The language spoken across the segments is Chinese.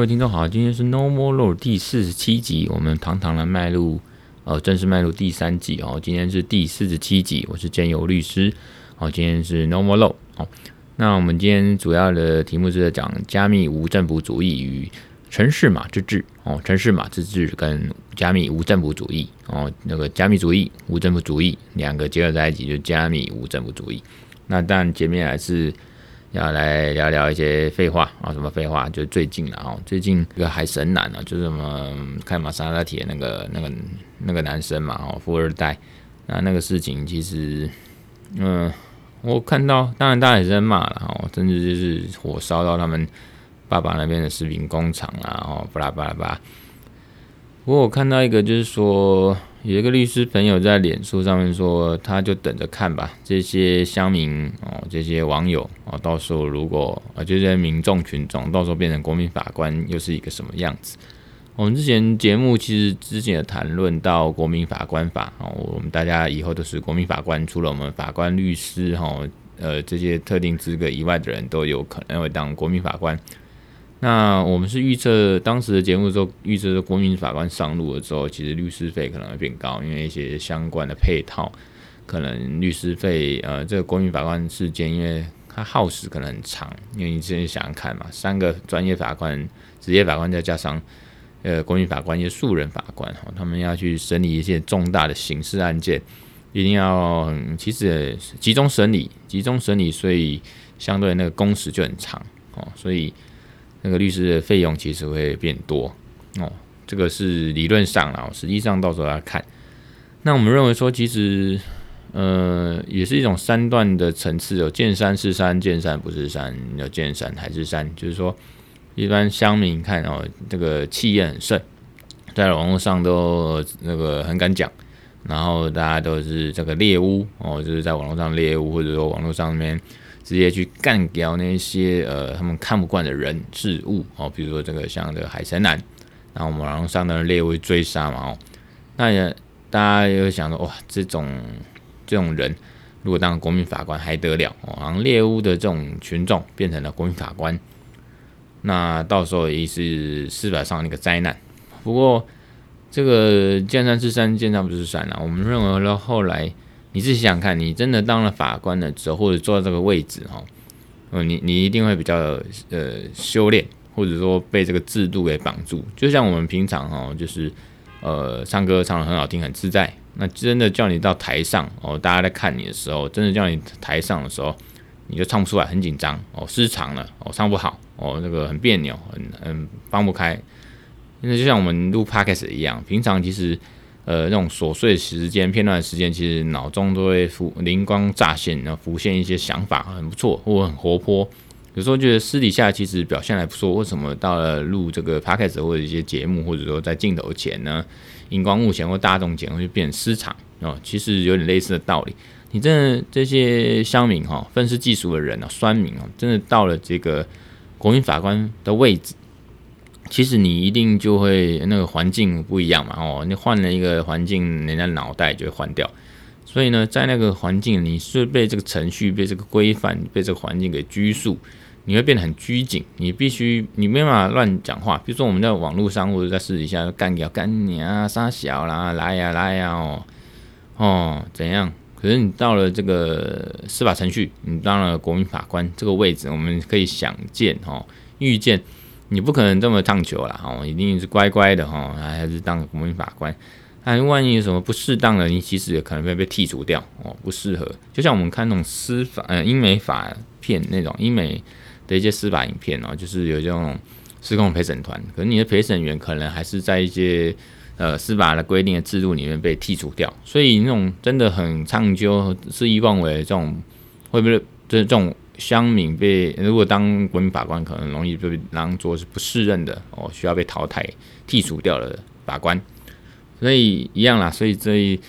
各位听众好，今天是 No More Law 第四十七集，我们堂堂的迈入呃正式迈入第三集哦。今天是第四十七集，我是建友律师。好，今天是 No More Law。哦，那我们今天主要的题目是在讲加密无政府主义与城市码自治哦，城市码自治跟加密无政府主义哦，那个加密主义、无政府主义两个结合在一起，就加密无政府主义。那但前面还是。要来聊聊一些废话啊，什么废话？就最近了哦，最近一个海神男啊，就是什么开玛莎拉蒂的那个那个那个男生嘛，哦，富二代。那那个事情其实，嗯，我看到，当然大家也是在骂了哦，甚至就是火烧到他们爸爸那边的食品工厂啊，哦，巴拉巴拉巴拉。不过我看到一个，就是说。有一个律师朋友在脸书上面说，他就等着看吧，这些乡民哦，这些网友哦，到时候如果啊，这些民众群众到时候变成国民法官，又是一个什么样子？我们之前节目其实之前也谈论到国民法官法哦，我们大家以后都是国民法官，除了我们法官、律师哈，呃，这些特定资格以外的人都有可能会当国民法官。那我们是预测当时的节目的时候，预测国民法官上路了之后，其实律师费可能会变高，因为一些相关的配套，可能律师费呃，这个国民法官事件，因为它耗时可能很长，因为你之前想想看嘛，三个专业法官、职业法官再加上呃国民法官一些素人法官哈，他们要去审理一些重大的刑事案件，一定要其实集中审理，集中审理，所以相对那个工时就很长哦，所以。那个律师的费用其实会变多哦，这个是理论上啦，实际上到时候要看。那我们认为说，其实呃也是一种三段的层次，有见山是山，见山不是山，有见山还是山。就是说，一般乡民看哦，这个气焰很盛，在网络上都那个很敢讲，然后大家都是这个猎巫哦，就是在网络上猎巫，或者说网络上面。直接去干掉那些呃他们看不惯的人事物哦，比如说这个像这个海神男，然后我们网上的猎物追杀嘛哦，那也大家又想说哇，这种这种人如果当国民法官还得了哦，然后猎物的这种群众变成了国民法官，那到时候也是司法上那个灾难。不过这个见山是山，见山不是山啊，我们认为呢后来。你自己想想看，你真的当了法官了之后，或者坐在这个位置哈，嗯，你你一定会比较呃修炼，或者说被这个制度给绑住。就像我们平常哈，就是呃唱歌唱得很好听，很自在。那真的叫你到台上哦，大家在看你的时候，真的叫你台上的时候，你就唱不出来，很紧张哦，失常了哦，唱不好哦，那个很别扭，很很放不开。那就像我们录 podcast 一样，平常其实。呃，那种琐碎时间、片段时间，其实脑中都会浮灵光乍现，然后浮现一些想法，很不错，或很活泼。有时候觉得私底下其实表现还不错，为什么到了录这个 podcast 或者一些节目，或者说在镜头前呢，荧光幕前或大众前会变失常哦？其实有点类似的道理。你真的这些乡民哈，愤世嫉俗的人啊，酸民啊，真的到了这个国民法官的位置。其实你一定就会那个环境不一样嘛，哦，你换了一个环境，人家脑袋就会换掉。所以呢，在那个环境，你是被这个程序、被这个规范、被这个环境给拘束，你会变得很拘谨。你必须，你没办法乱讲话。比如说我们在网络上或者在私底下干掉干你啊，杀小啦，来呀来呀哦哦怎样？可是你到了这个司法程序，你当了国民法官这个位置，我们可以想见哦，预见。你不可能这么烫球啦，哦，一定是乖乖的哈，还是当国民法官。那万一有什么不适当的，你其实也可能会被剔除掉哦，不适合。就像我们看那种司法呃英美法片那种英美的一些司法影片哦，就是有这种失控陪审团，可是你的陪审员可能还是在一些呃司法的规定的制度里面被剔除掉，所以那种真的很唱究、肆意妄为这种，会不会就是这种？乡民被如果当国民法官，可能容易被当作是不适任的哦，需要被淘汰、剔除掉的法官。所以一样啦，所以这一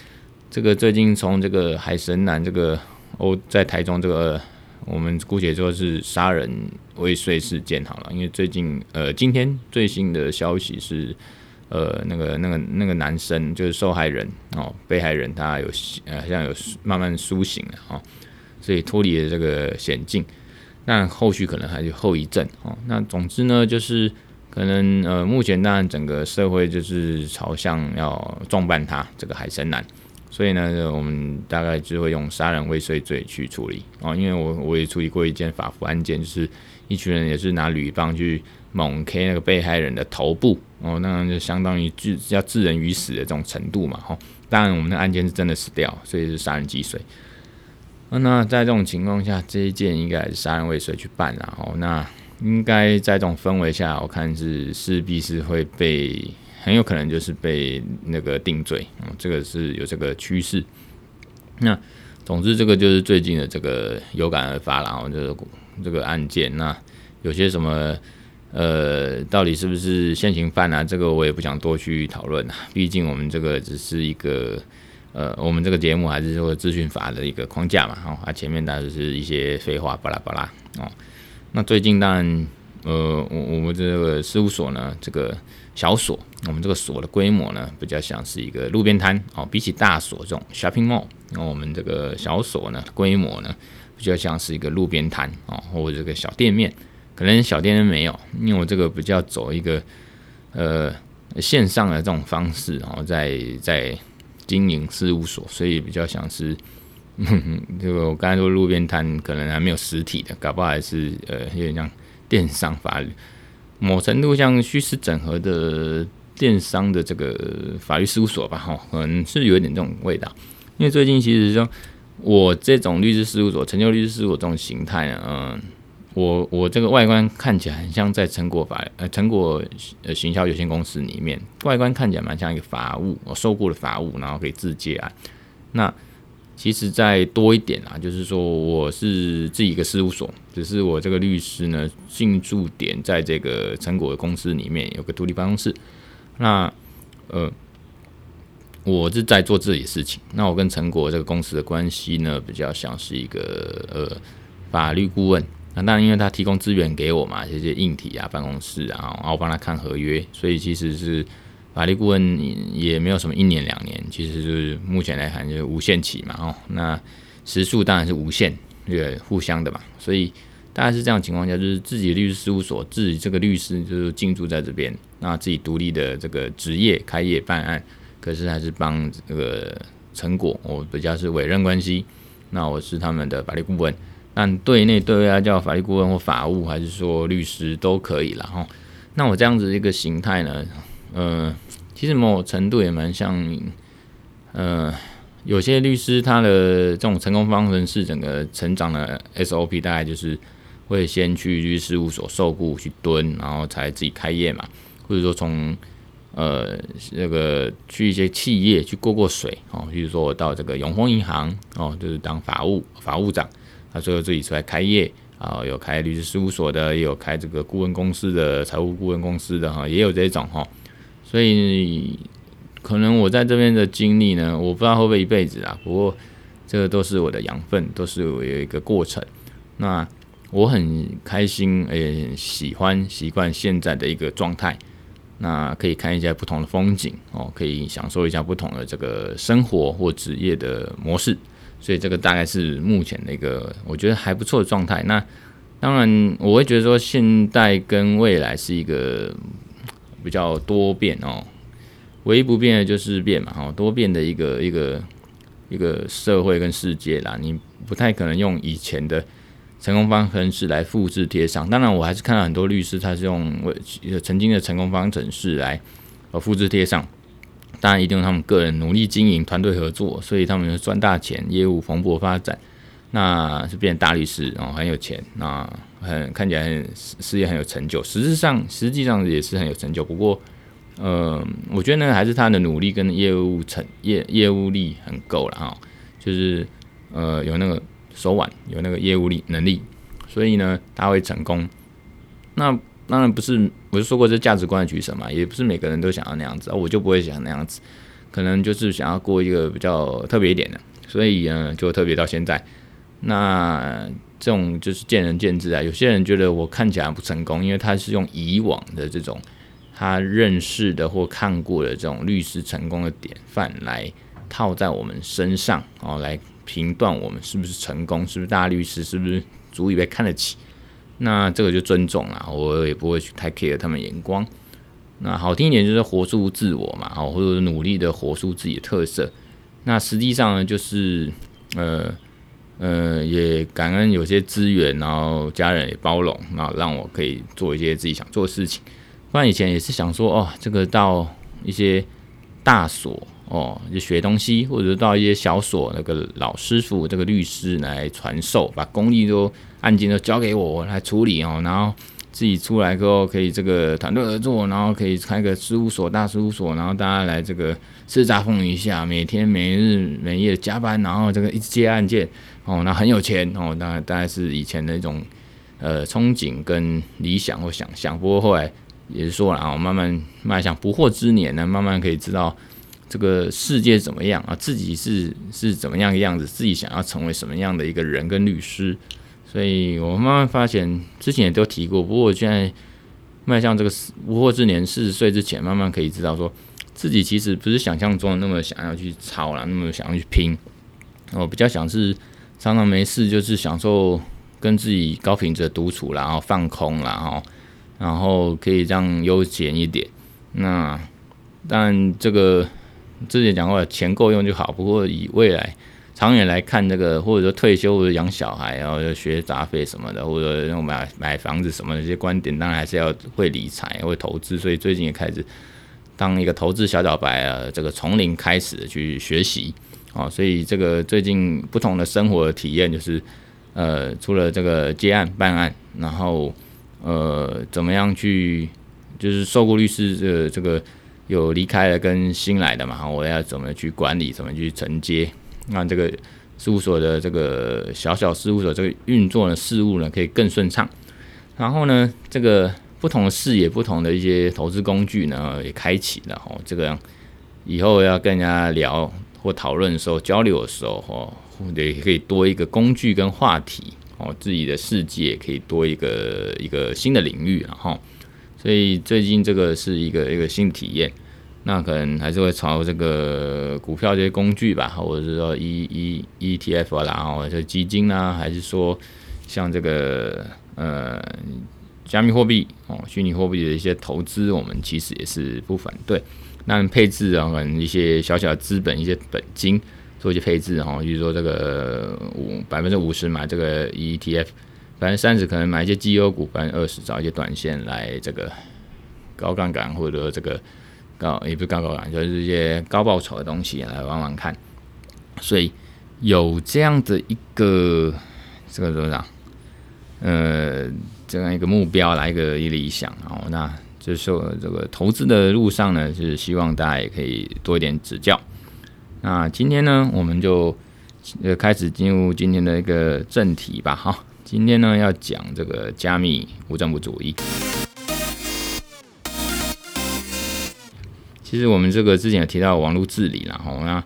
这个最近从这个海神男这个哦，在台中这个，我们姑且说是杀人未遂事件好了，因为最近呃今天最新的消息是呃那个那个那个男生就是受害人哦，被害人他有呃好像有慢慢苏醒了哦。所以脱离了这个险境，那后续可能还有后遗症哦。那总之呢，就是可能呃，目前当然整个社会就是朝向要重办他这个海参男，所以呢，我们大概就会用杀人未遂罪去处理哦。因为我我也处理过一件法服案件，就是一群人也是拿铝棒去猛 K 那个被害人的头部哦，那就相当于致要致人于死的这种程度嘛。哈，当然我们的案件是真的死掉，所以是杀人既遂。那在这种情况下，这一件应该是杀人未遂去办然后。那应该在这种氛围下，我看是势必是会被，很有可能就是被那个定罪，嗯，这个是有这个趋势。那总之，这个就是最近的这个有感而发，然后就是这个案件，那有些什么呃，到底是不是现行犯啊？这个我也不想多去讨论啊，毕竟我们这个只是一个呃，我们这个节目还是说资讯法的一个框架嘛，哦，啊，前面当然是一些废话巴拉巴拉哦。那最近当然，呃，我我们这个事务所呢，这个小所，我们这个所的规模呢，比较像是一个路边摊哦。比起大所这种 shopping mall，那我们这个小所呢，规模呢，比较像是一个路边摊哦，或者这个小店面。可能小店面没有，因为我这个比较走一个呃线上的这种方式哦，在在经营事务所，所以比较像是。这个我刚才说路边摊可能还没有实体的，搞不好还是呃有点像电商法律，某程度像虚实整合的电商的这个法律事务所吧，哈，可能是有一点这种味道。因为最近其实说我这种律师事务所，成就律师事务所这种形态呢，嗯，我我这个外观看起来很像在成果法呃成果呃行销有限公司里面，外观看起来蛮像一个法务，我受雇的法务，然后可以自接案，那。其实再多一点啊，就是说我是自己一个事务所，只是我这个律师呢，进驻点在这个成果的公司里面有个独立办公室。那呃，我是在做自己的事情。那我跟成果这个公司的关系呢，比较像是一个呃法律顾问。那当然，因为他提供资源给我嘛，这些硬体啊、办公室啊，然后帮他看合约，所以其实是。法律顾问也没有什么一年两年，其实就是目前来看就是无限期嘛，哦，那时数当然是无限，这个互相的嘛，所以大概是这样情况下，就是自己律师事务所，自己这个律师就是进驻在这边，那自己独立的这个职业开业办案，可是还是帮这个成果，我比较是委任关系，那我是他们的法律顾问，但对内对外叫法律顾问或法务，还是说律师都可以了，哈，那我这样子一个形态呢？呃，其实某种程度也蛮像，呃，有些律师他的这种成功方程式，整个成长的 SOP 大概就是会先去律师事务所受雇去蹲，然后才自己开业嘛，或者说从呃那个去一些企业去过过水哦，比如说我到这个永丰银行哦，就是当法务法务长，他最后自己出来开业。啊，有开律师事务所的，也有开这个顾问公司的财务顾问公司的哈，也有这种哈。所以可能我在这边的经历呢，我不知道会不会一辈子啊。不过这个都是我的养分，都是我有一个过程。那我很开心，也喜欢习惯现在的一个状态。那可以看一下不同的风景哦，可以享受一下不同的这个生活或职业的模式。所以这个大概是目前的一个我觉得还不错的状态。那当然我会觉得说，现在跟未来是一个。比较多变哦，唯一不变的就是变嘛，哈，多变的一个一个一个社会跟世界啦，你不太可能用以前的成功方程式来复制贴上。当然，我还是看到很多律师他是用曾经的成功方程式来呃复制贴上。当然，一定用他们个人努力经营、团队合作，所以他们赚大钱，业务蓬勃发展，那是变大律师哦，很有钱那。很看起来事业很有成就，实质上实际上也是很有成就。不过，呃，我觉得呢，还是他的努力跟业务成业业务力很够了哈，就是呃有那个手腕，有那个业务力能力，所以呢他会成功。那当然不是，我就说过这价值观的取舍嘛，也不是每个人都想要那样子啊，我就不会想那样子，可能就是想要过一个比较特别一点的，所以呢就特别到现在那。这种就是见仁见智啊。有些人觉得我看起来不成功，因为他是用以往的这种他认识的或看过的这种律师成功的典范来套在我们身上，哦，来评断我们是不是成功，是不是大律师，是不是足以被看得起。那这个就尊重了，我也不会去太 care 他们眼光。那好听一点就是活出自我嘛，好，或者努力的活出自己的特色。那实际上呢，就是呃呃，也感恩有些资源，然后家人也包容，然后让我可以做一些自己想做的事情。不然以前也是想说，哦，这个到一些大所哦，就学东西，或者到一些小所，那个老师傅、这个律师来传授，把功力都案件都交给我，我来处理哦，然后。自己出来之后，可以这个团队合作，然后可以开个事务所、大事务所，然后大家来这个叱咤风云一下，每天每日每夜加班，然后这个一直接案件哦，那很有钱哦，大概大概是以前的一种呃憧憬跟理想或想象。不过后来也是说了啊，慢慢迈向不惑之年呢，慢慢可以知道这个世界怎么样啊，自己是是怎么样的样子，自己想要成为什么样的一个人跟律师。所以我慢慢发现，之前也都提过。不过我现在迈向这个无惑之年，四十岁之前，慢慢可以知道说，自己其实不是想象中的那么想要去抄啦，那么想要去拼。我比较想是常常没事，就是享受跟自己高品质的独处，然后放空，然后然后可以这样悠闲一点。那但，这个之前讲过，钱够用就好。不过以未来。长远来看，这个或者说退休或者养小孩，然后学杂费什么的，或者买买房子什么的这些观点，当然还是要会理财、会投资。所以最近也开始当一个投资小小白啊，这个从零开始去学习啊。所以这个最近不同的生活的体验就是，呃，除了这个接案办案，然后呃，怎么样去就是受雇律师这这个有离开了跟新来的嘛，我要怎么去管理，怎么去承接。让这个事务所的这个小小事务所这个运作的事务呢，可以更顺畅。然后呢，这个不同的视野、不同的一些投资工具呢，也开启了哦。这个以后要跟人家聊或讨论的时候、交流的时候，哦，也可以多一个工具跟话题哦，自己的世界可以多一个一个新的领域，然后，所以最近这个是一个一个新体验。那可能还是会朝这个股票这些工具吧，或者是说 E E E T F 啊，然后这基金啊，还是说像这个呃加密货币哦，虚拟货币的一些投资，我们其实也是不反对。那配置啊，可能一些小小资本、一些本金做一些配置哈，比如说这个五百分之五十买这个 E T F，百分之三十可能买一些绩优股，百分之二十找一些短线来这个高杠杆或者这个。高也不是高高感，就是一些高报酬的东西来玩玩看。所以有这样的一个这个怎么讲？呃，这样一个目标来一个一理想哦。那就是说这个投资的路上呢，是希望大家也可以多一点指教。那今天呢，我们就呃开始进入今天的一个正题吧。哈，今天呢要讲这个加密无政府主义。其实我们这个之前有提到网络治理，然后那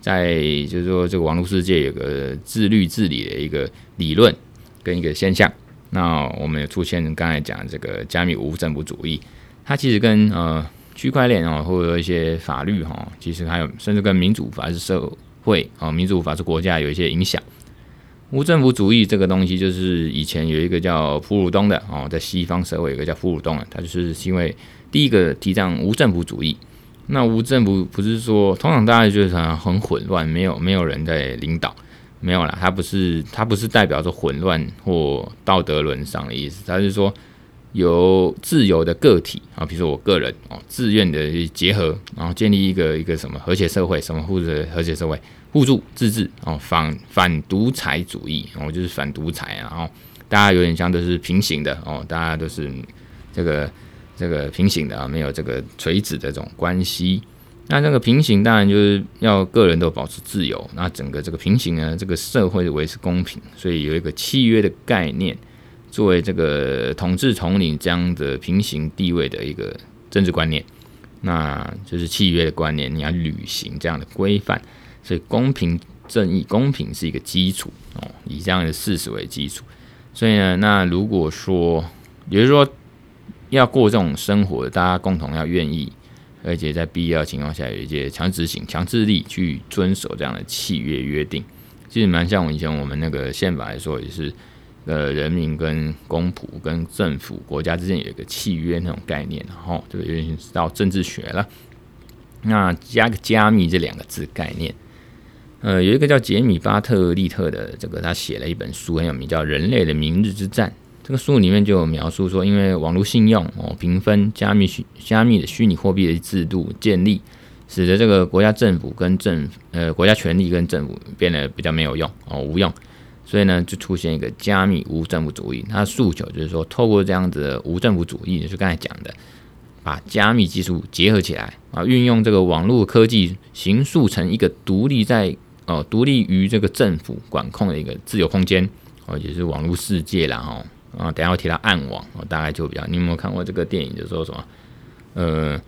在就是说这个网络世界有个自律治理的一个理论跟一个现象。那我们也出现刚才讲这个加密无政府主义，它其实跟呃区块链哦，或者一些法律哈，其实还有甚至跟民主法治社会啊、民主法治国家有一些影响。无政府主义这个东西，就是以前有一个叫普鲁东的哦，在西方社会有个叫普鲁东的，他就是因为第一个提倡无政府主义。那无政府不是说，通常大家觉得很混乱，没有没有人在领导，没有啦，它不是它不是代表着混乱或道德沦丧的意思，它是说由自由的个体啊，比如说我个人哦，自愿的结合，然后建立一个一个什么和谐社会，什么互助和谐社会，互助自治哦，反反独裁主义哦，就是反独裁啊，然后大家有点像都是平行的哦，大家都是这个。这个平行的啊，没有这个垂直的这种关系。那这个平行当然就是要个人都保持自由。那整个这个平行呢，这个社会维持公平，所以有一个契约的概念，作为这个统治统领这样的平行地位的一个政治观念。那就是契约的观念，你要履行这样的规范。所以公平正义，公平是一个基础哦，以这样的事实为基础。所以呢，那如果说，也就是说。要过这种生活，大家共同要愿意，而且在必要情况下有一些强执行、强制力去遵守这样的契约约定，其实蛮像我以前我们那个宪法来说，也是呃人民跟公仆跟政府国家之间有一个契约那种概念，然后这个有点到政治学了。那加个加密这两个字概念，呃，有一个叫杰米巴特利特的这个他写了一本书很有名，叫《人类的明日之战》。这个书里面就有描述说，因为网络信用哦评分加密虚加密的虚拟货币的制度建立，使得这个国家政府跟政呃国家权力跟政府变得比较没有用哦无用，所以呢就出现一个加密无政府主义。它的诉求就是说，透过这样子的无政府主义，就是刚才讲的，把加密技术结合起来啊，运用这个网络科技，形塑成一个独立在哦独立于这个政府管控的一个自由空间哦，也是网络世界啦哦。啊，等下我提到暗网，我大概就比较。你有没有看过这个电影？就说什么？呃，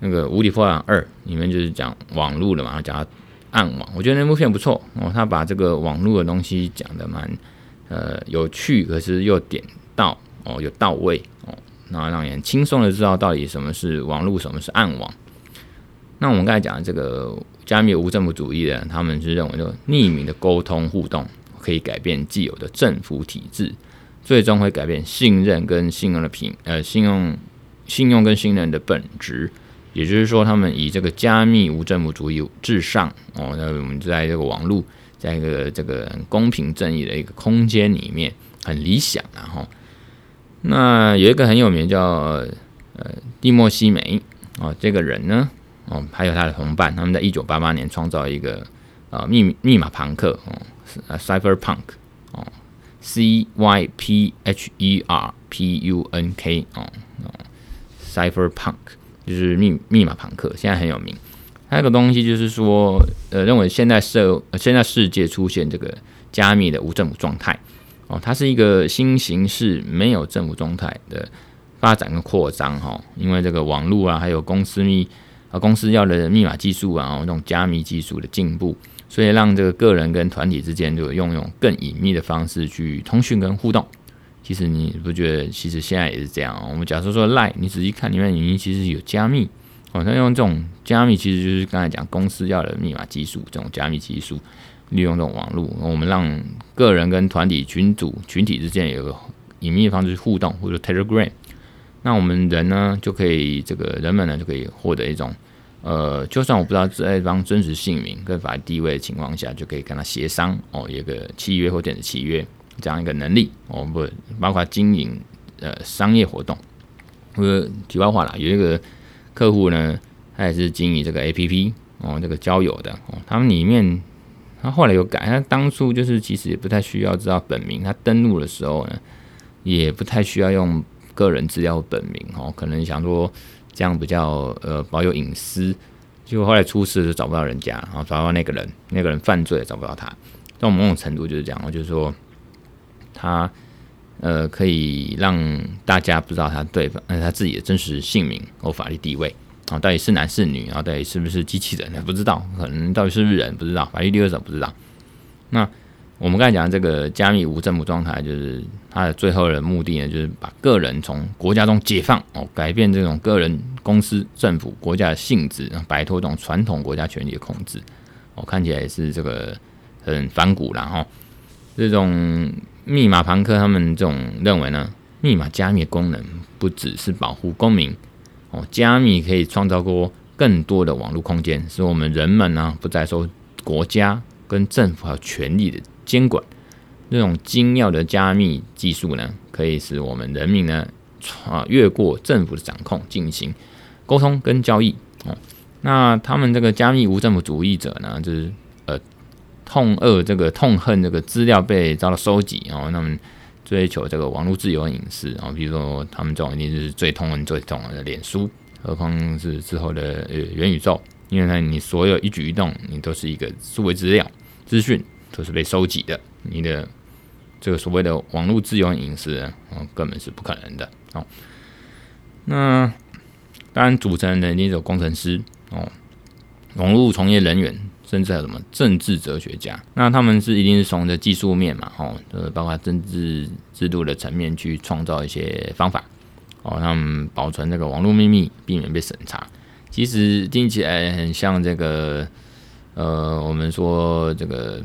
那个《无敌破坏二》里面就是讲网络的嘛，讲暗网。我觉得那部片不错哦，他把这个网络的东西讲得蛮呃有趣，可是又点到哦，有到位哦，然后让人轻松的知道到底什么是网络，什么是暗网。那我们刚才讲的这个加密无政府主义的，他们是认为，就匿名的沟通互动可以改变既有的政府体制。最终会改变信任跟信用的品，呃，信用、信用跟信任的本质。也就是说，他们以这个加密无政府主义至上哦。那我们在这个网络，在一个这个公平正义的一个空间里面，很理想啊。哈，那有一个很有名叫呃蒂莫西梅哦，这个人呢哦，还有他的同伴，他们在一九八八年创造一个呃密密码庞克哦，，Cyber Punk 哦。C Y P H E R P U N K 哦，Cypherpunk 就是密密码庞克，现在很有名。还有个东西就是说，呃，认为现在社现在世界出现这个加密的无政府状态哦，它是一个新形式，没有政府状态的发展跟扩张哈。因为这个网络啊，还有公司密啊，公司要的密码技术啊，这种加密技术的进步。所以让这个个人跟团体之间就用用更隐秘的方式去通讯跟互动。其实你不觉得，其实现在也是这样。我们假设说 Line，你仔细看里面语音其实有加密哦。像用这种加密，其实就是刚才讲公司要的密码技术，这种加密技术，利用这种网络，我们让个人跟团体群组群体之间有个隐秘的方式互动，或者 Telegram。那我们人呢，就可以这个人们呢，就可以获得一种。呃，就算我不知道这一方真实姓名跟法律地位的情况下，就可以跟他协商哦，有一个契约或电子契约这样一个能力哦，不包括经营呃商业活动。呃题外话啦，有一个客户呢，他也是经营这个 APP 哦，这个交友的哦，他们里面他后来有改，他当初就是其实也不太需要知道本名，他登录的时候呢，也不太需要用个人资料本名哦，可能想说。这样比较呃保有隐私，结果后来出事就找不到人家，然后找到那个人，那个人犯罪也找不到他。到某种程度就是这样，就是说他呃可以让大家不知道他对方呃他自己的真实姓名或法律地位啊，到底是男是女，啊到底是不是机器人，不知道，可能到底是不是人不知道，法律地位者不知道。那我们刚才讲这个加密无政府状态，就是它的最后的目的呢，就是把个人从国家中解放哦，改变这种个人、公司、政府、国家的性质，摆脱这种传统国家权力的控制。哦、看起来是这个很反骨啦。哈、这种密码庞克他们这种认为呢，密码加密功能不只是保护公民哦，加密可以创造过更多的网络空间，使我们人们呢不再受国家跟政府还有权力的。监管这种精妙的加密技术呢，可以使我们人民呢，啊，越过政府的掌控进行沟通跟交易哦。那他们这个加密无政府主义者呢，就是呃痛恶这个痛恨这个资料被遭到收集哦，他们追求这个网络自由隐私啊。比如说，他们这种一定是最痛恨最痛恨的脸书，何况是之后的呃元宇宙，因为呢，你所有一举一动，你都是一个数位资料资讯。都是被收集的，你的这个所谓的网络自由隐私，哦，根本是不可能的哦。那当然，组成的人一定有工程师哦，网络从业人员，甚至还有什么政治哲学家。那他们是一定是从的技术面嘛，哦，就是包括政治制度的层面去创造一些方法，哦，他们保存这个网络秘密，避免被审查。其实听起来很像这个，呃，我们说这个。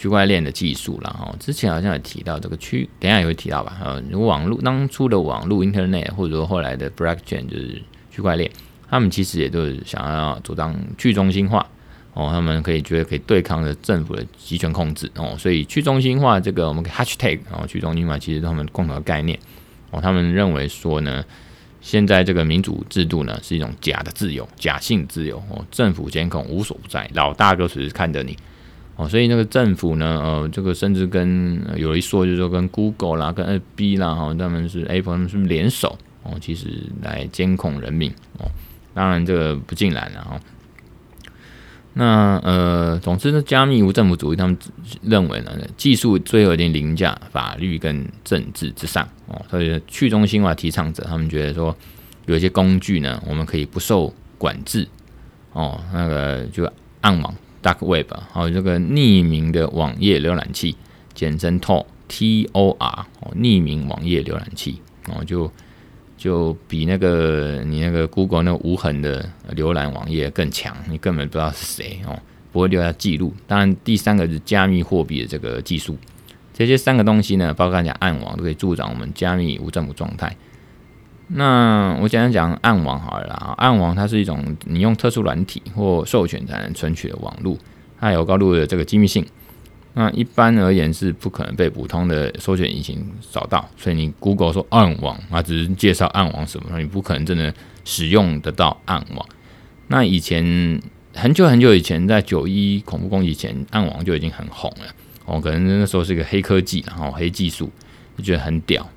区块链的技术了哈。之前好像有提到这个区，等下也会提到吧？呃，如网络当初的网络 Internet，或者说后来的 Blockchain 就是区块链，他们其实也都是想要主张去中心化哦，他们可以觉得可以对抗着政府的集权控制哦，所以去中心化这个我们 Hashtag 然后去中心化其实他们共同的概念哦，他们认为说呢。现在这个民主制度呢，是一种假的自由、假性自由哦。政府监控无所不在，老大哥随时看着你哦。所以那个政府呢，呃，这个甚至跟有一说，就是说跟 Google 啦、跟 FB 啦，哈，他们是 Apple，他们是联手哦，其实来监控人民哦。当然这个不尽然了哈。那呃，总之呢，加密无政府主义，他们认为呢，技术最后一定凌驾法律跟政治之上哦。所以去中心化提倡者，他们觉得说，有一些工具呢，我们可以不受管制哦。那个就暗网 （Dark Web） 还有这个匿名的网页浏览器，简称 Tor（T-O-R） 哦，匿名网页浏览器哦，就。就比那个你那个 Google 那个无痕的浏览网页更强，你根本不知道是谁哦，不会留下记录。当然，第三个是加密货币的这个技术，这些三个东西呢，包括讲暗网都可以助长我们加密无政府状态。那我简单讲暗网好了啦，暗网它是一种你用特殊软体或授权才能存取的网络，它有高度的这个机密性。那一般而言是不可能被普通的搜索引擎找到，所以你 Google 说暗网，它只是介绍暗网什么，你不可能真的使用得到暗网。那以前很久很久以前，在九一恐怖攻击前，暗网就已经很红了哦，可能那时候是一个黑科技，然后黑技术就觉得很屌。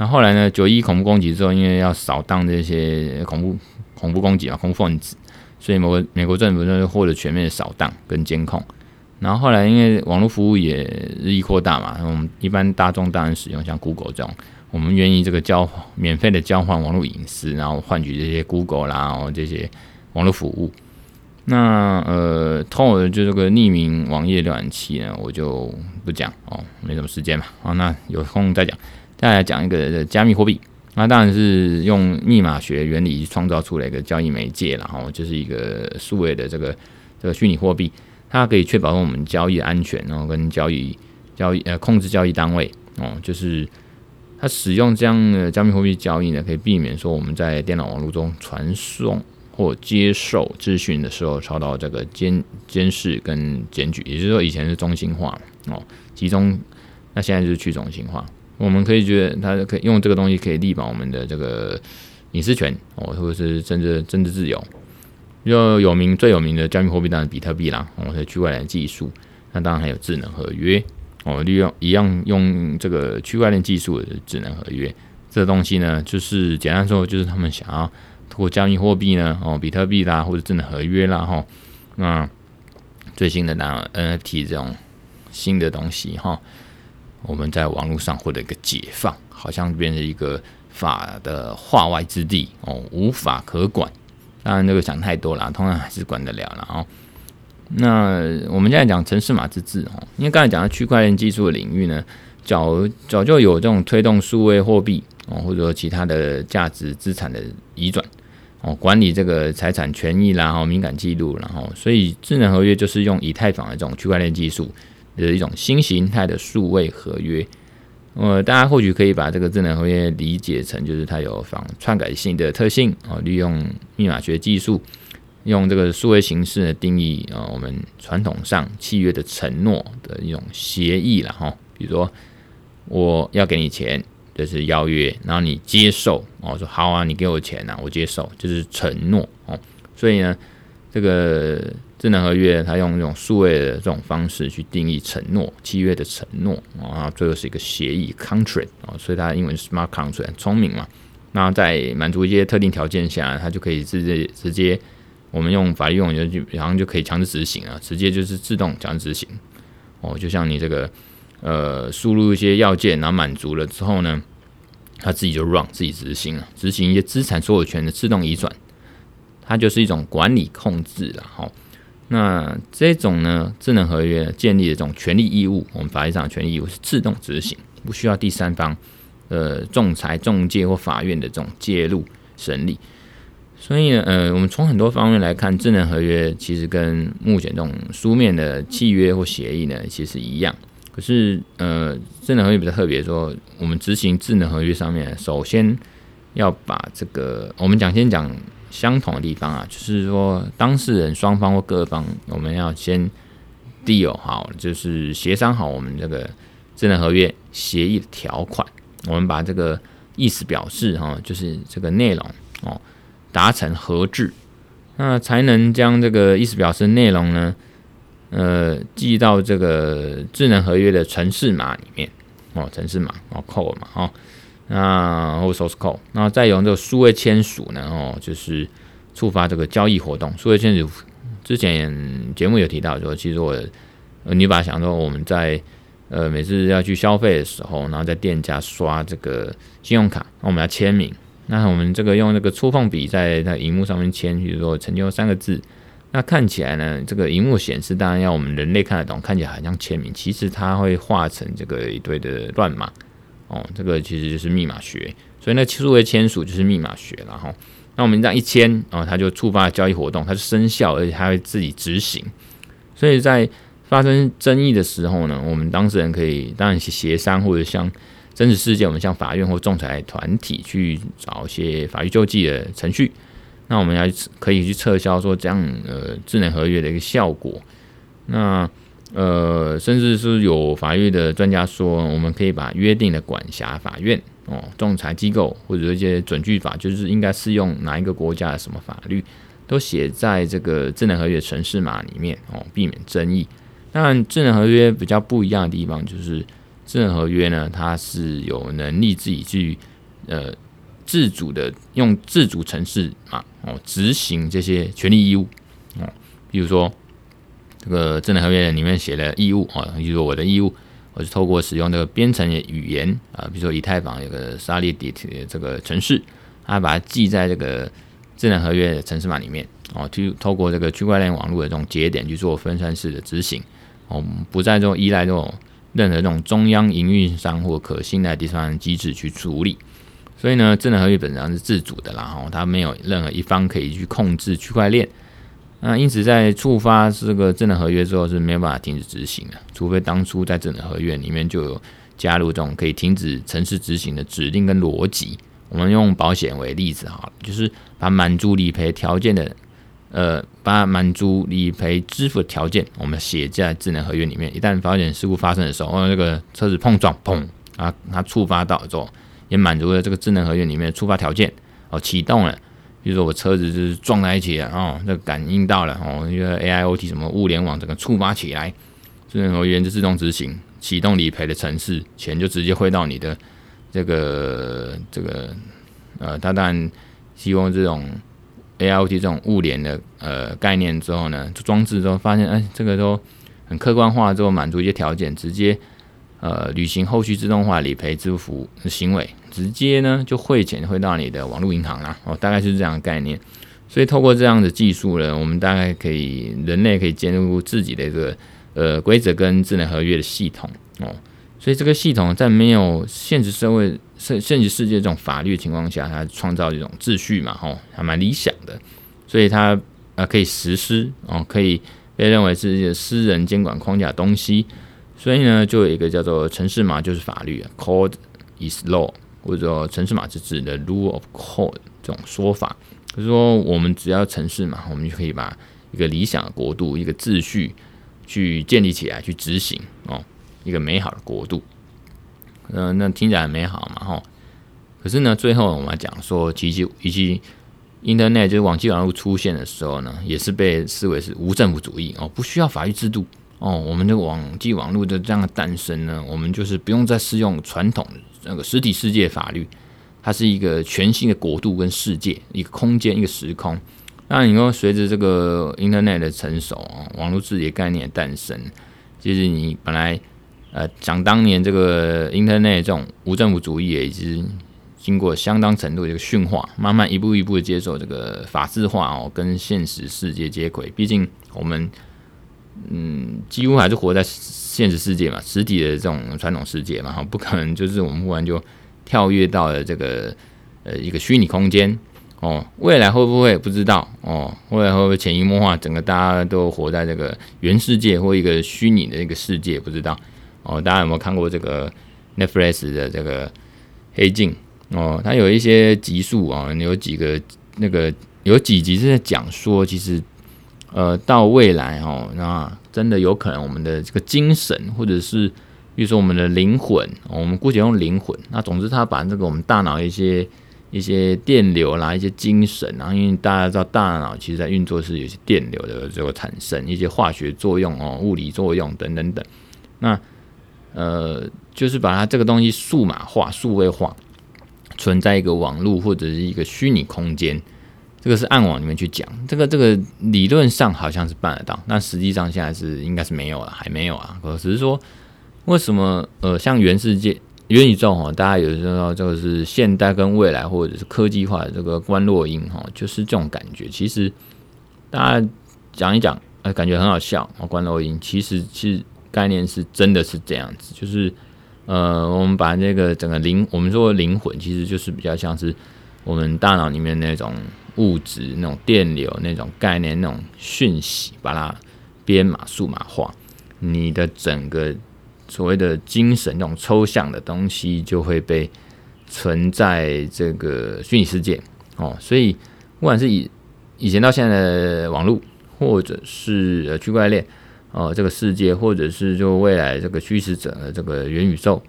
那后来呢，九一恐怖攻击之后，因为要扫荡这些恐怖恐怖攻击啊，恐怖分子，所以美国美国政府就获得全面的扫荡跟监控。然后后来，因为网络服务也日益扩大嘛，我们一般大众当然使用像 Google 这种，我们愿意这个交免费的交换网络隐私，然后换取这些 Google 啦，然后这些网络服务。那呃，Tor 就这个匿名网页浏览器呢，我就不讲哦，没什么时间嘛。好，那有空再讲。再来讲一个加密货币，那当然是用密码学原理创造出来一个交易媒介，然后就是一个数位的这个这个虚拟货币。它可以确保我们交易的安全，然后跟交易交易呃控制交易单位哦，就是它使用这样的加密货币交易呢，可以避免说我们在电脑网络中传送或接受资讯的时候遭到这个监监视跟检举。也就是说，以前是中心化哦，集中，那现在就是去中心化。我们可以觉得它可以用这个东西可以力保我们的这个隐私权哦，或者是政治政治自由。又有名最有名的加密货币当然比特币啦，哦，是区块链技术。那当然还有智能合约哦，利用一样用这个区块链技术的智能合约。这东西呢，就是简单说，就是他们想要通过加密货币呢，哦，比特币啦，或者智能合约啦，哈，那最新的那 NFT 这种新的东西哈，我们在网络上获得一个解放，好像变成一个法的化外之地哦，无法可管。当然，这个想太多了，通常还是管得了了哦。那我们现在讲城市码之治哦，因为刚才讲到区块链技术的领域呢，早早就有这种推动数位货币哦，或者说其他的价值资产的移转哦，管理这个财产权益啦，然后敏感记录，然后所以智能合约就是用以太坊的这种区块链技术的一种新形态的数位合约。呃，大家或许可以把这个智能合约理解成，就是它有仿篡改性的特性哦，利用密码学技术，用这个数位形式的定义啊，我们传统上契约的承诺的一种协议了哈。比如说，我要给你钱，这是邀约，然后你接受哦，说好啊，你给我钱呐，我接受，就是承诺哦。所以呢，这个。智能合约，它用这种数位的这种方式去定义承诺契约的承诺啊，最后是一个协议 contract 啊，所以它英文是 smart contract，很聪明嘛。那在满足一些特定条件下，它就可以直接直接，我们用法律用语就然后就可以强制执行啊，直接就是自动强制执行哦。就像你这个呃输入一些要件，然后满足了之后呢，它自己就 run 自己执行了，执行一些资产所有权的自动移转，它就是一种管理控制了哈。那这种呢，智能合约建立的这种权利义务，我们法律上的权利义务是自动执行，不需要第三方，呃，仲裁、仲介或法院的这种介入审理。所以呢，呃，我们从很多方面来看，智能合约其实跟目前这种书面的契约或协议呢，其实一样。可是，呃，智能合约比较特别，说我们执行智能合约上面，首先要把这个，我们讲先讲相同的地方啊，就是说当事人双方或各方，我们要先 deal 好，就是协商好我们这个智能合约协议的条款，我们把这个意思表示哈，就是这个内容哦。达成合致，那才能将这个意思表示内容呢，呃，记到这个智能合约的程式码里面哦，程式码哦，code 嘛哦，那或 source code，然后再用这个数位签署呢哦，就是触发这个交易活动。数位签署之前节目有提到说，其实我呃你把它想说我们在呃每次要去消费的时候，然后在店家刷这个信用卡，那我们要签名。那我们这个用那个触碰笔在它荧幕上面签，比如说成就三个字，那看起来呢，这个荧幕显示当然要我们人类看得懂，看起来很像签名，其实它会画成这个一堆的乱码哦，这个其实就是密码学，所以那数位签署就是密码学了哈。那我们这样一签哦，它就触发了交易活动，它就生效，而且它会自己执行。所以在发生争议的时候呢，我们当事人可以当然协商或者像。真实事件，我们向法院或仲裁团体去找一些法律救济的程序。那我们要可以去撤销说这样呃智能合约的一个效果。那呃，甚至是有法律的专家说，我们可以把约定的管辖法院哦、仲裁机构或者一些准据法，就是应该适用哪一个国家的什么法律，都写在这个智能合约城市码里面哦，避免争议。当然，智能合约比较不一样的地方就是。智能合约呢，它是有能力自己去呃自主的用自主程式啊哦执行这些权利义务哦，比如说这个智能合约里面写的义务啊，比如说我的义务，我是透过使用这个编程语言啊，比如说以太坊有个 Solidit 这个程式，它把它记在这个智能合约的程式码里面哦，去透过这个区块链网络的这种节点去做分散式的执行我们，不再做依赖这种。任何这种中央营运商或可信赖第三方机制去处理，所以呢，智能合约本质上是自主的啦，哈，它没有任何一方可以去控制区块链。那因此，在触发这个智能合约之后是没有办法停止执行的，除非当初在智能合约里面就有加入这种可以停止程式执行的指令跟逻辑。我们用保险为例子哈，就是把满足理赔条件的。呃，把满足理赔支付条件，我们写在智能合约里面。一旦保险事故发生的时候，哦，那个车子碰撞，砰，啊，它触发到之后，也满足了这个智能合约里面的触发条件，哦，启动了。比如说我车子就是撞在一起了，哦，那感应到了，哦，因为 AIoT 什么物联网整个触发起来，智能合约就自动执行，启动理赔的程式，钱就直接汇到你的这个这个，呃，他当然希望这种。AIoT 这种物联的呃概念之后呢，装置之后发现，哎，这个都很客观化，之后满足一些条件，直接呃履行后续自动化理赔支付的行为，直接呢就汇钱汇到你的网络银行啦。哦，大概是这样的概念。所以透过这样的技术呢，我们大概可以人类可以建入自己的这个呃规则跟智能合约的系统哦。所以这个系统在没有现实社会、现现实世界这种法律的情况下，它创造这种秩序嘛，吼，还蛮理想的。所以它呃可以实施哦，可以被认为是一个私人监管框架东西。所以呢，就有一个叫做城市码就是法律，Code is law，或者说城市码是指的 rule of code 这种说法。就是说，我们只要城市嘛，我们就可以把一个理想的国度、一个秩序去建立起来，去执行哦。一个美好的国度，嗯、那听起来很美好嘛，哈。可是呢，最后我们讲说，其实以及 Internet 就是网际网络出现的时候呢，也是被视为是无政府主义哦，不需要法律制度哦。我们的网际网络的这样的诞生呢，我们就是不用再适用传统的那个实体世界法律，它是一个全新的国度跟世界，一个空间，一个时空。那你说，随着这个 Internet 的成熟啊，网络治理概念的诞生，其实你本来。呃，想当年这个 Internet 这种无政府主义也已经经过相当程度的一个驯化，慢慢一步一步的接受这个法制化哦，跟现实世界接轨。毕竟我们嗯，几乎还是活在现实世界嘛，实体的这种传统世界嘛，哈，不可能就是我们忽然就跳跃到了这个呃一个虚拟空间哦，未来会不会不知道哦？未来会不会潜移默化，整个大家都活在这个原世界或一个虚拟的一个世界？不知道哦。大家有没有看过这个 Netflix 的这个黑镜哦？它有一些集数啊，有几个那个有几集是在讲说，其实呃，到未来哦，那真的有可能我们的这个精神，或者是比如说我们的灵魂，我们姑且用灵魂。那总之，他把这个我们大脑一些。一些电流啦，一些精神，然后因为大家知道大脑其实在运作是有些电流的这个产生，一些化学作用哦，物理作用等等等。那呃，就是把它这个东西数码化、数位化，存在一个网络或者是一个虚拟空间。这个是暗网里面去讲，这个这个理论上好像是办得到，但实际上现在是应该是没有了，还没有啊。可只是说，为什么呃，像原世界？元宇宙哈，大家有时候就是现代跟未来或者是科技化的这个观落音哈，就是这种感觉。其实大家讲一讲，呃，感觉很好笑啊。观落阴其实其实概念是真的是这样子，就是呃，我们把那个整个灵，我们说灵魂，其实就是比较像是我们大脑里面那种物质、那种电流、那种概念、那种讯息，把它编码、数码化，你的整个。所谓的精神，那种抽象的东西，就会被存在这个虚拟世界哦。所以，不管是以以前到现在的网络，或者是呃区块链哦，这个世界，或者是就未来这个虚实者的这个元宇宙，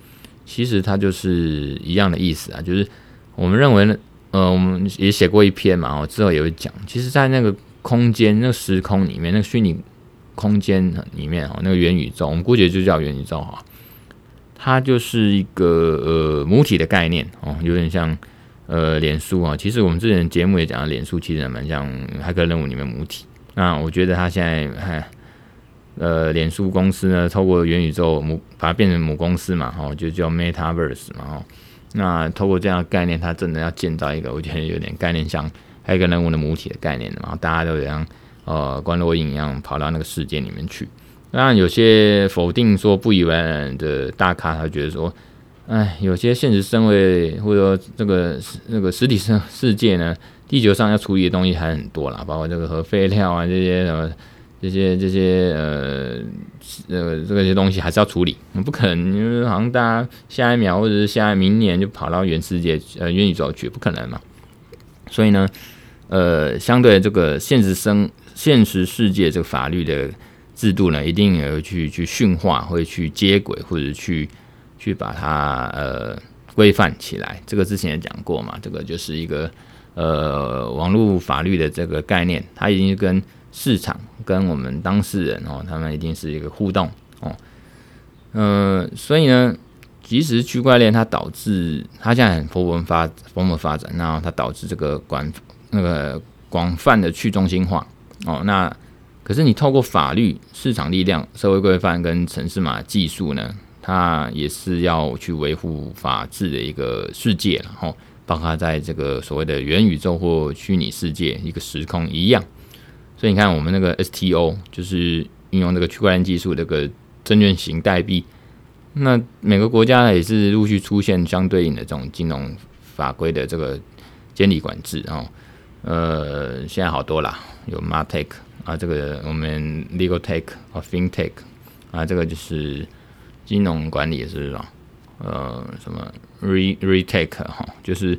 其实它就是一样的意思啊。就是我们认为呢，呃，我们也写过一篇嘛，哦，之后也会讲。其实，在那个空间、那个时空里面，那个虚拟。空间里面哈，那个元宇宙，我们估计就叫元宇宙哈，它就是一个呃母体的概念哦，有点像呃脸书啊。其实我们之前节目也讲了，脸书其实蛮像骇客任务里面母体。那我觉得它现在还呃脸书公司呢，透过元宇宙母把它变成母公司嘛，哈，就叫 Metaverse 嘛，哈。那透过这样的概念，它真的要建造一个，我觉得有点概念像一个任务的母体的概念嘛，大家都这样。呃，观落影一样跑到那个世界里面去。当然，有些否定说不以为然的大咖，他觉得说，哎，有些现实生活或者说这个那个实体世世界呢，地球上要处理的东西还很多啦，包括这个核废料啊，这些什么这些这些呃呃这个些东西还是要处理，不可能，因为好像大家下一秒或者是下一明年就跑到原世界呃元宇宙去，不可能嘛。所以呢，呃，相对这个现实生现实世界这个法律的制度呢，一定也会去去驯化，会去接轨，或者去去把它呃规范起来。这个之前也讲过嘛，这个就是一个呃网络法律的这个概念，它已经跟市场跟我们当事人哦，他们一定是一个互动哦。呃，所以呢，即使区块链它导致它现在很蓬勃发蓬勃发展，然后它导致这个广那个广泛的去中心化。哦，那可是你透过法律、市场力量、社会规范跟城市码技术呢，它也是要去维护法治的一个世界，然后包括在这个所谓的元宇宙或虚拟世界一个时空一样。所以你看，我们那个 STO 就是运用这个区块链技术，这个证券型代币，那每个国家也是陆续出现相对应的这种金融法规的这个监理管制，然后呃，现在好多啦。有 Martech 啊，这个我们 Legal Tech 和 FinTech 啊，这个就是金融管理是吧？呃，什么 Re Retech 哈，就是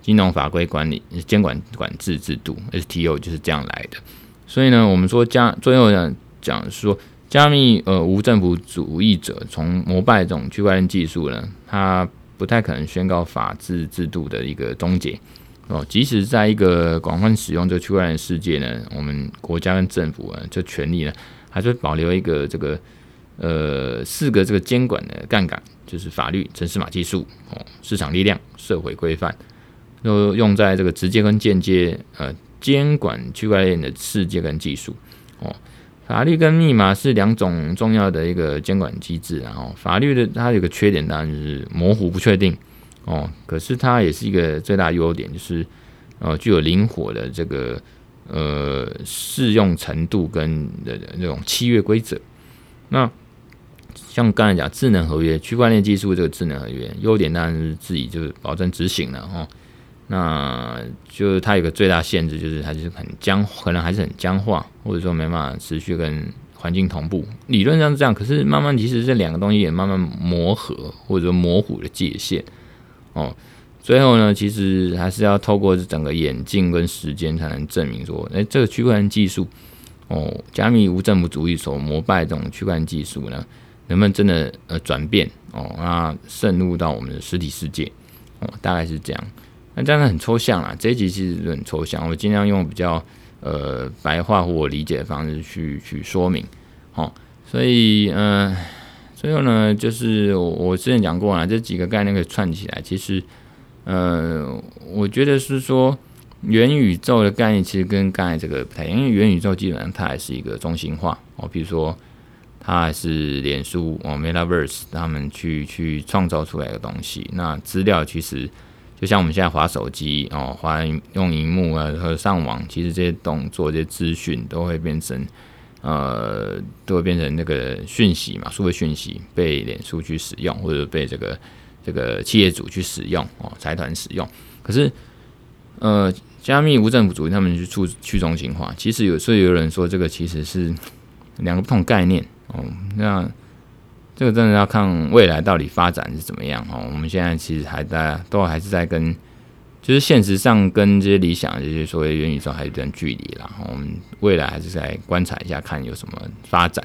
金融法规管理监管管制制度 STO 就是这样来的。所以呢，我们说加最后呢讲说加密呃无政府主义者从膜拜这种区块链技术呢，它不太可能宣告法治制度的一个终结。哦，即使在一个广泛使用这区块链世界呢，我们国家跟政府啊，这权力呢，还是保留一个这个呃四个这个监管的杠杆，就是法律、城市码技术、哦市场力量、社会规范，都用在这个直接跟间接呃监管区块链的世界跟技术。哦，法律跟密码是两种重要的一个监管机制，然后法律的它有个缺点，当然就是模糊不确定。哦，可是它也是一个最大优点，就是呃具有灵活的这个呃适用程度跟的那种契约规则。那像刚才讲智能合约、区块链技术这个智能合约，优点当然是自己就是保证执行了哦。那就是它有个最大限制，就是它就是很僵，可能还是很僵化，或者说没办法持续跟环境同步。理论上是这样，可是慢慢其实这两个东西也慢慢磨合，或者说模糊的界限。哦，最后呢，其实还是要透过整个眼镜跟时间才能证明说，哎，这个区块链技术，哦，加密无政府主义所膜拜这种区块链技术呢，能不能真的呃转变哦，那渗入到我们的实体世界？哦，大概是这样。那当然很抽象啦，这一集其实很抽象，我尽量用比较呃白话或我理解的方式去去说明，好，所以嗯、最后呢，就是我我之前讲过了，这几个概念可以串起来，其实呃，我觉得是说元宇宙的概念其实跟刚才这个不太一样，因为元宇宙基本上它还是一个中心化哦，比如说它还是脸书哦，Metaverse 他们去去创造出来的东西，那资料其实。就像我们现在划手机哦，划用荧幕啊和上网，其实这些动作、这些资讯都会变成呃，都会变成那个讯息嘛，数位讯息被脸书去使用，或者被这个这个企业主去使用哦，财团使用。可是呃，加密无政府主义他们去去去中心化，其实有时候有人说这个其实是两个不同概念哦，那。这个真的要看未来到底发展是怎么样哦。我们现在其实还在都还是在跟，就是现实上跟这些理想，这些所谓元宇宙还有一段距离啦。我们未来还是在观察一下，看有什么发展。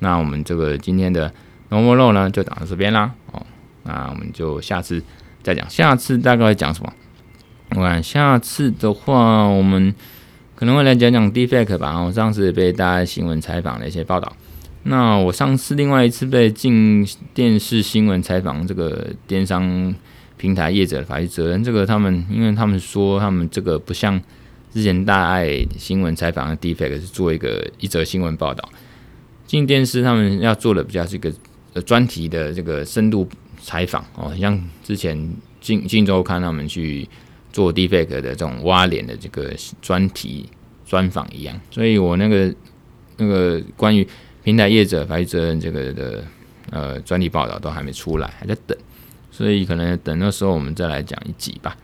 那我们这个今天的 Normal 呢，就讲到这边啦。哦，那我们就下次再讲。下次大概讲什么？我看下次的话，我们可能会来讲讲 Deepfake 吧。我上次被大家新闻采访的一些报道。那我上次另外一次被进电视新闻采访，这个电商平台业者的法律责任，这个他们因为他们说他们这个不像之前大爱新闻采访的 Deepfake 是做一个一则新闻报道，进电视他们要做的比较是一个呃专题的这个深度采访哦，像之前进进周刊他们去做 Deepfake 的这种挖脸的这个专题专访一样，所以我那个那个关于。平台业者法律责任这个的呃专利报道都还没出来，还在等，所以可能等那时候我们再来讲一集吧。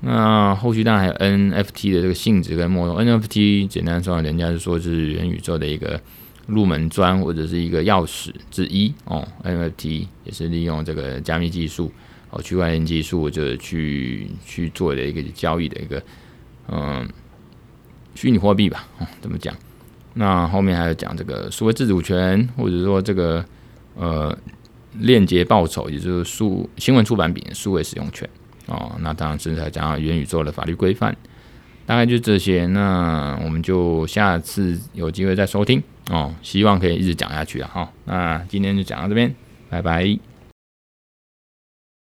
那后续当然还有 NFT 的这个性质跟没用。NFT 简单说，人家是说是元宇宙的一个入门砖或者是一个钥匙之一哦。NFT 也是利用这个加密技术哦，区块链技术就去去做的一个交易的一个嗯虚拟货币吧，哦，怎么讲？那后面还有讲这个数位自主权，或者说这个呃链接报酬，也就是数新闻出版品数位使用权哦。那当然是在讲元宇宙的法律规范，大概就这些。那我们就下次有机会再收听哦。希望可以一直讲下去啊。好，那今天就讲到这边，拜拜。